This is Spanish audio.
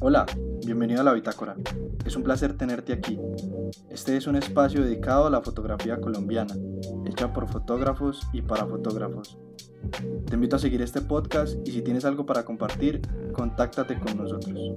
Hola, bienvenido a la Bitácora. Es un placer tenerte aquí. Este es un espacio dedicado a la fotografía colombiana, hecha por fotógrafos y para fotógrafos. Te invito a seguir este podcast y si tienes algo para compartir, contáctate con nosotros.